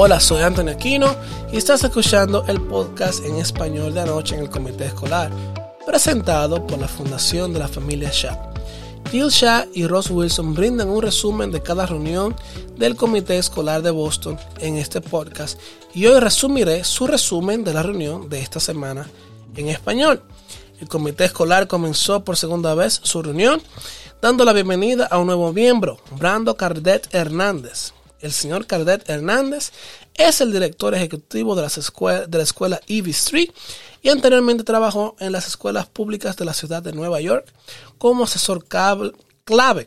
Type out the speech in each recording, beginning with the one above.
Hola, soy Antonio Aquino y estás escuchando el podcast en español de anoche en el Comité Escolar, presentado por la Fundación de la Familia Shah. Jill Shah y Ross Wilson brindan un resumen de cada reunión del Comité Escolar de Boston en este podcast y hoy resumiré su resumen de la reunión de esta semana en español. El Comité Escolar comenzó por segunda vez su reunión dando la bienvenida a un nuevo miembro, Brando Cardet Hernández. El señor Cardet Hernández es el director ejecutivo de, las de la escuela Ivy Street y anteriormente trabajó en las escuelas públicas de la ciudad de Nueva York como asesor clave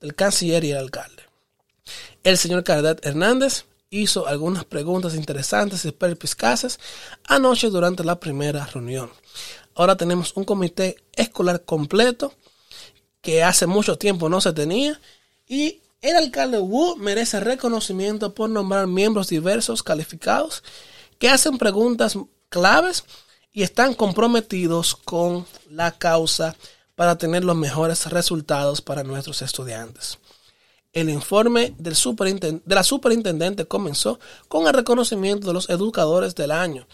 del canciller y el alcalde. El señor Cardet Hernández hizo algunas preguntas interesantes y perspicaces anoche durante la primera reunión. Ahora tenemos un comité escolar completo que hace mucho tiempo no se tenía y el alcalde Wu merece reconocimiento por nombrar miembros diversos calificados que hacen preguntas claves y están comprometidos con la causa para tener los mejores resultados para nuestros estudiantes. El informe de la superintendente comenzó con el reconocimiento de los educadores del año.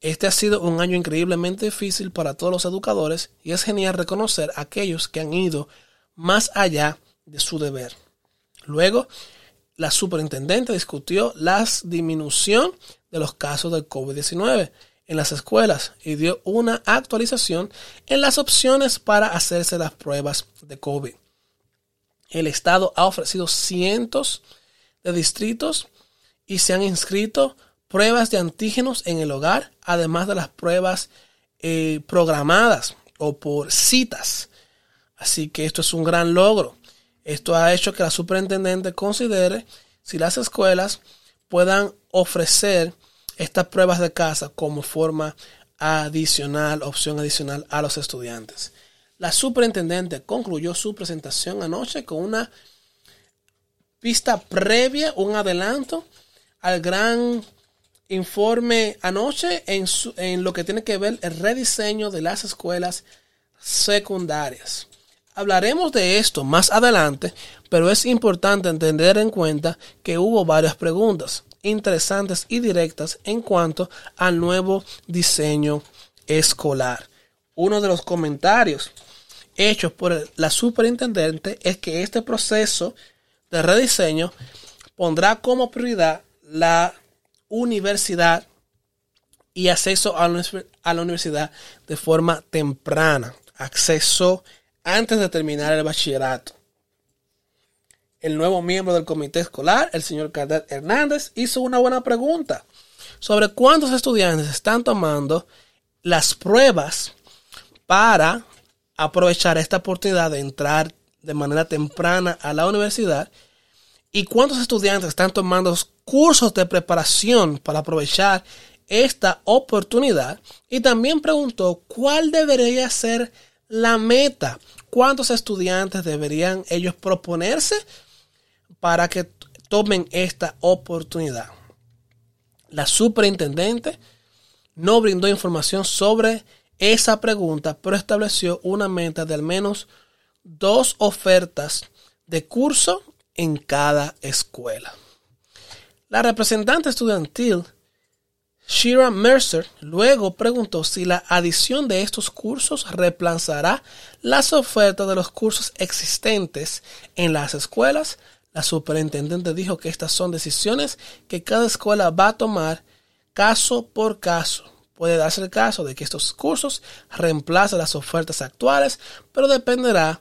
Este ha sido un año increíblemente difícil para todos los educadores y es genial reconocer a aquellos que han ido más allá de su deber. Luego, la superintendente discutió la disminución de los casos del COVID-19 en las escuelas y dio una actualización en las opciones para hacerse las pruebas de COVID. El Estado ha ofrecido cientos de distritos y se han inscrito pruebas de antígenos en el hogar, además de las pruebas eh, programadas o por citas. Así que esto es un gran logro. Esto ha hecho que la superintendente considere si las escuelas puedan ofrecer estas pruebas de casa como forma adicional, opción adicional a los estudiantes. La superintendente concluyó su presentación anoche con una pista previa, un adelanto al gran informe anoche en, lo que tiene que ver el rediseño de las escuelas secundarias. Hablaremos de esto más adelante, pero es importante entender en cuenta que hubo varias preguntas interesantes y directas en cuanto al nuevo diseño escolar. Uno de los comentarios hechos por la superintendente es que este proceso de rediseño pondrá como prioridad la universidad y acceso a la universidad de forma temprana. Acceso antes de terminar el bachillerato. El nuevo miembro del comité escolar, el señor Cadet Hernández, hizo una buena pregunta sobre cuántos estudiantes están tomando las pruebas para aprovechar esta oportunidad de entrar de manera temprana a la universidad y cuántos estudiantes están tomando cursos de preparación para aprovechar esta oportunidad y también preguntó cuál debería ser la meta. ¿Cuántos estudiantes deberían ellos proponerse para que tomen esta oportunidad? La superintendente no brindó información sobre esa pregunta, pero estableció una meta de al menos dos ofertas de curso en cada escuela. La representante estudiantil Shira Mercer luego preguntó si la adición de estos cursos reemplazará las ofertas de los cursos existentes en las escuelas. La superintendente dijo que estas son decisiones que cada escuela va a tomar caso por caso. Puede darse el caso de que estos cursos reemplacen las ofertas actuales, pero dependerá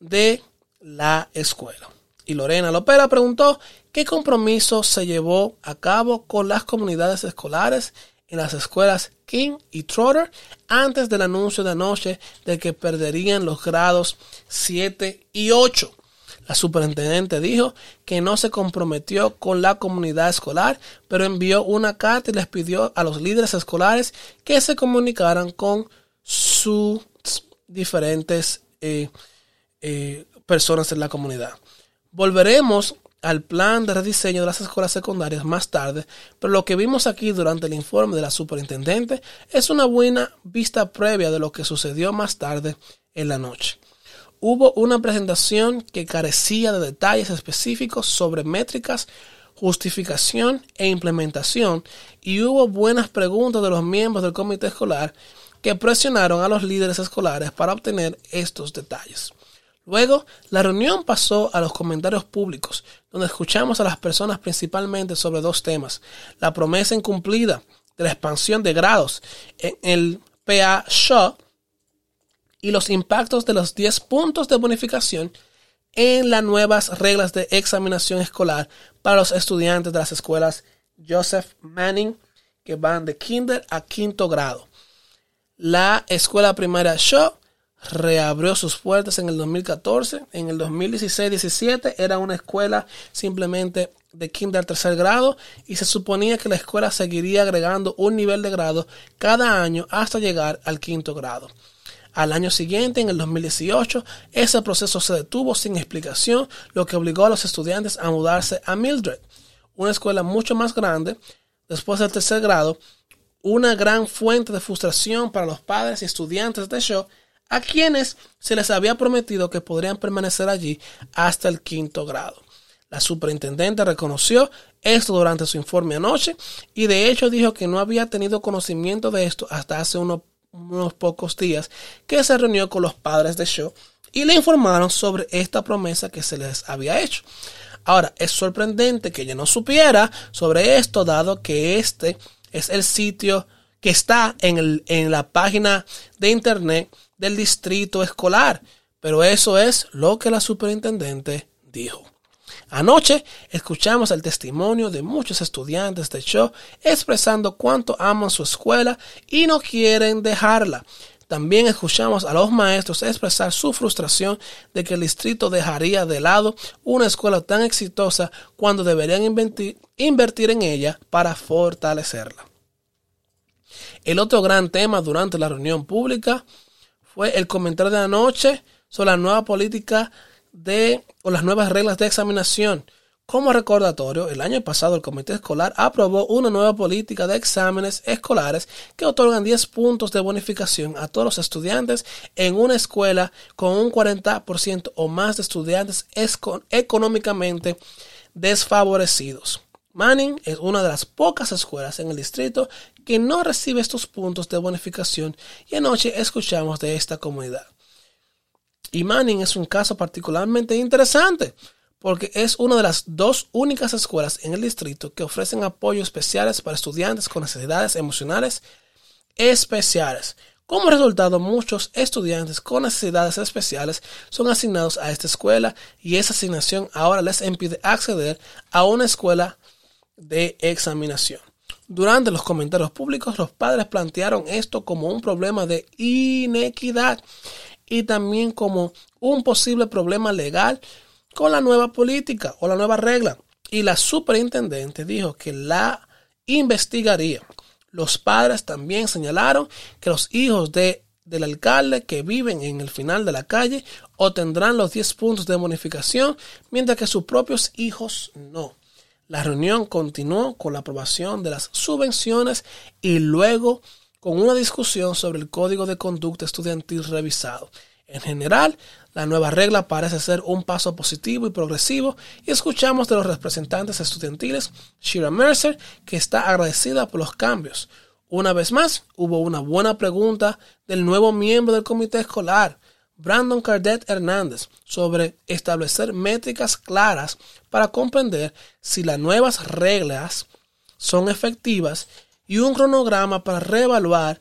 de la escuela. Y Lorena Lopera preguntó qué compromiso se llevó a cabo con las comunidades escolares en las escuelas King y Trotter antes del anuncio de anoche de que perderían los grados 7 y 8. La superintendente dijo que no se comprometió con la comunidad escolar, pero envió una carta y les pidió a los líderes escolares que se comunicaran con sus diferentes eh, eh, personas en la comunidad. Volveremos al plan de rediseño de las escuelas secundarias más tarde, pero lo que vimos aquí durante el informe de la superintendente es una buena vista previa de lo que sucedió más tarde en la noche. Hubo una presentación que carecía de detalles específicos sobre métricas justificación e implementación y hubo buenas preguntas de los miembros del comité escolar que presionaron a los líderes escolares para obtener estos detalles. Luego, la reunión pasó a los comentarios públicos, donde escuchamos a las personas principalmente sobre dos temas. La promesa incumplida de la expansión de grados en el PA Shaw y los impactos de los 10 puntos de bonificación en las nuevas reglas de examinación escolar para los estudiantes de las escuelas Joseph Manning que van de kinder a quinto grado. La escuela primaria Shaw reabrió sus puertas en el 2014. En el 2016-17 era una escuela simplemente de kinder tercer grado y se suponía que la escuela seguiría agregando un nivel de grado cada año hasta llegar al quinto grado. Al año siguiente, en el 2018, ese proceso se detuvo sin explicación, lo que obligó a los estudiantes a mudarse a Mildred, una escuela mucho más grande. Después del tercer grado, una gran fuente de frustración para los padres y estudiantes de Shaw, a quienes se les había prometido que podrían permanecer allí hasta el quinto grado. La superintendente reconoció esto durante su informe anoche y de hecho dijo que no había tenido conocimiento de esto hasta hace unos pocos días que se reunió con los padres de Shaw y le informaron sobre esta promesa que se les había hecho. Ahora, es sorprendente que ella no supiera sobre esto, dado que este es el sitio que está en, el, en la página de internet del distrito escolar. Pero eso es lo que la superintendente dijo. Anoche escuchamos el testimonio de muchos estudiantes de show expresando cuánto aman su escuela y no quieren dejarla. También escuchamos a los maestros expresar su frustración de que el distrito dejaría de lado una escuela tan exitosa cuando deberían invertir, en ella para fortalecerla. El otro gran tema durante la reunión pública fue el comentario de anoche sobre la nueva política de o las nuevas reglas de examinación. Como recordatorio, el año pasado el comité escolar aprobó una nueva política de exámenes escolares que otorgan 10 puntos de bonificación a todos los estudiantes en una escuela con un 40% o más de estudiantes económicamente desfavorecidos. Manning es una de las pocas escuelas en el distrito que no recibe estos puntos de bonificación y anoche escuchamos de esta comunidad. Y Manning es un caso particularmente interesante porque es una de las dos únicas escuelas en el distrito que ofrecen apoyo especiales para estudiantes con necesidades emocionales especiales. Como resultado, muchos estudiantes con necesidades especiales son asignados a esta escuela y esa asignación ahora les impide acceder a una escuela de examinación. Durante los comentarios públicos, los padres plantearon esto como un problema de inequidad y también como un posible problema legal con la nueva política o la nueva regla. Y la superintendente dijo que la investigaría. Los padres también señalaron que los hijos de, del alcalde que viven en el final de la calle obtendrán los 10 puntos de bonificación, mientras que sus propios hijos no. La reunión continuó con la aprobación de las subvenciones y luego con una discusión sobre el código de conducta estudiantil revisado. En general, la nueva regla parece ser un paso positivo y progresivo y escuchamos de los representantes estudiantiles Shira Mercer que está agradecida por los cambios. Una vez más, hubo una buena pregunta del nuevo miembro del comité escolar, Brandon Cardet Hernández, sobre establecer métricas claras para comprender si las nuevas reglas son efectivas y un cronograma para reevaluar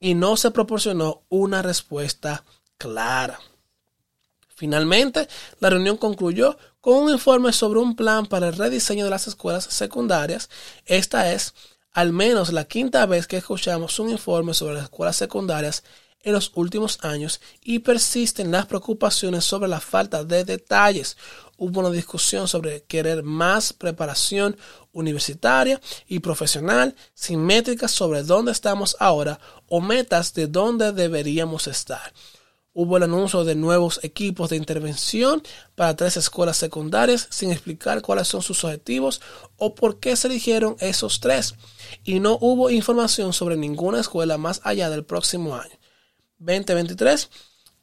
y no se proporcionó una respuesta clara. Finalmente, la reunión concluyó con un informe sobre un plan para el rediseño de las escuelas secundarias. Esta es al menos la quinta vez que escuchamos un informe sobre las escuelas secundarias en los últimos años y persisten las preocupaciones sobre la falta de detalles. Hubo una discusión sobre querer más preparación universitaria y profesional sin métricas sobre dónde estamos ahora o metas de dónde deberíamos estar. Hubo el anuncio de nuevos equipos de intervención para tres escuelas secundarias sin explicar cuáles son sus objetivos o por qué se eligieron esos tres. Y no hubo información sobre ninguna escuela más allá del próximo año. 2023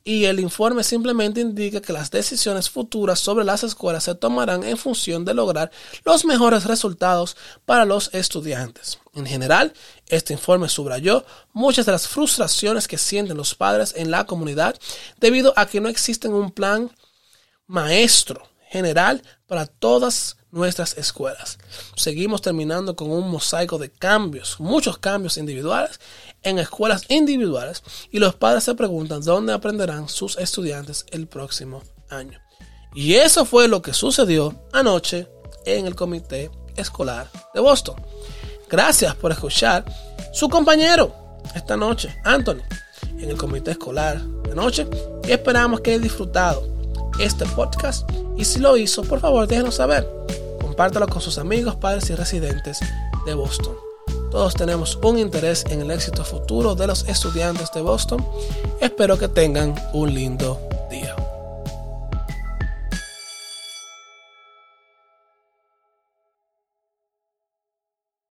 y el informe simplemente indica que las decisiones futuras sobre las escuelas se tomarán en función de lograr los mejores resultados para los estudiantes. En general, este informe subrayó muchas de las frustraciones que sienten los padres en la comunidad debido a que no existe un plan maestro general para todas nuestras escuelas. Seguimos terminando con un mosaico de cambios, muchos cambios individuales en escuelas individuales y los padres se preguntan dónde aprenderán sus estudiantes el próximo año. Y eso fue lo que sucedió anoche en el comité escolar de Boston. Gracias por escuchar su compañero esta noche, Anthony, en el comité escolar de noche esperamos que haya disfrutado este podcast y si lo hizo, por favor déjenos saber compártalo con sus amigos, padres y residentes de Boston. Todos tenemos un interés en el éxito futuro de los estudiantes de Boston. Espero que tengan un lindo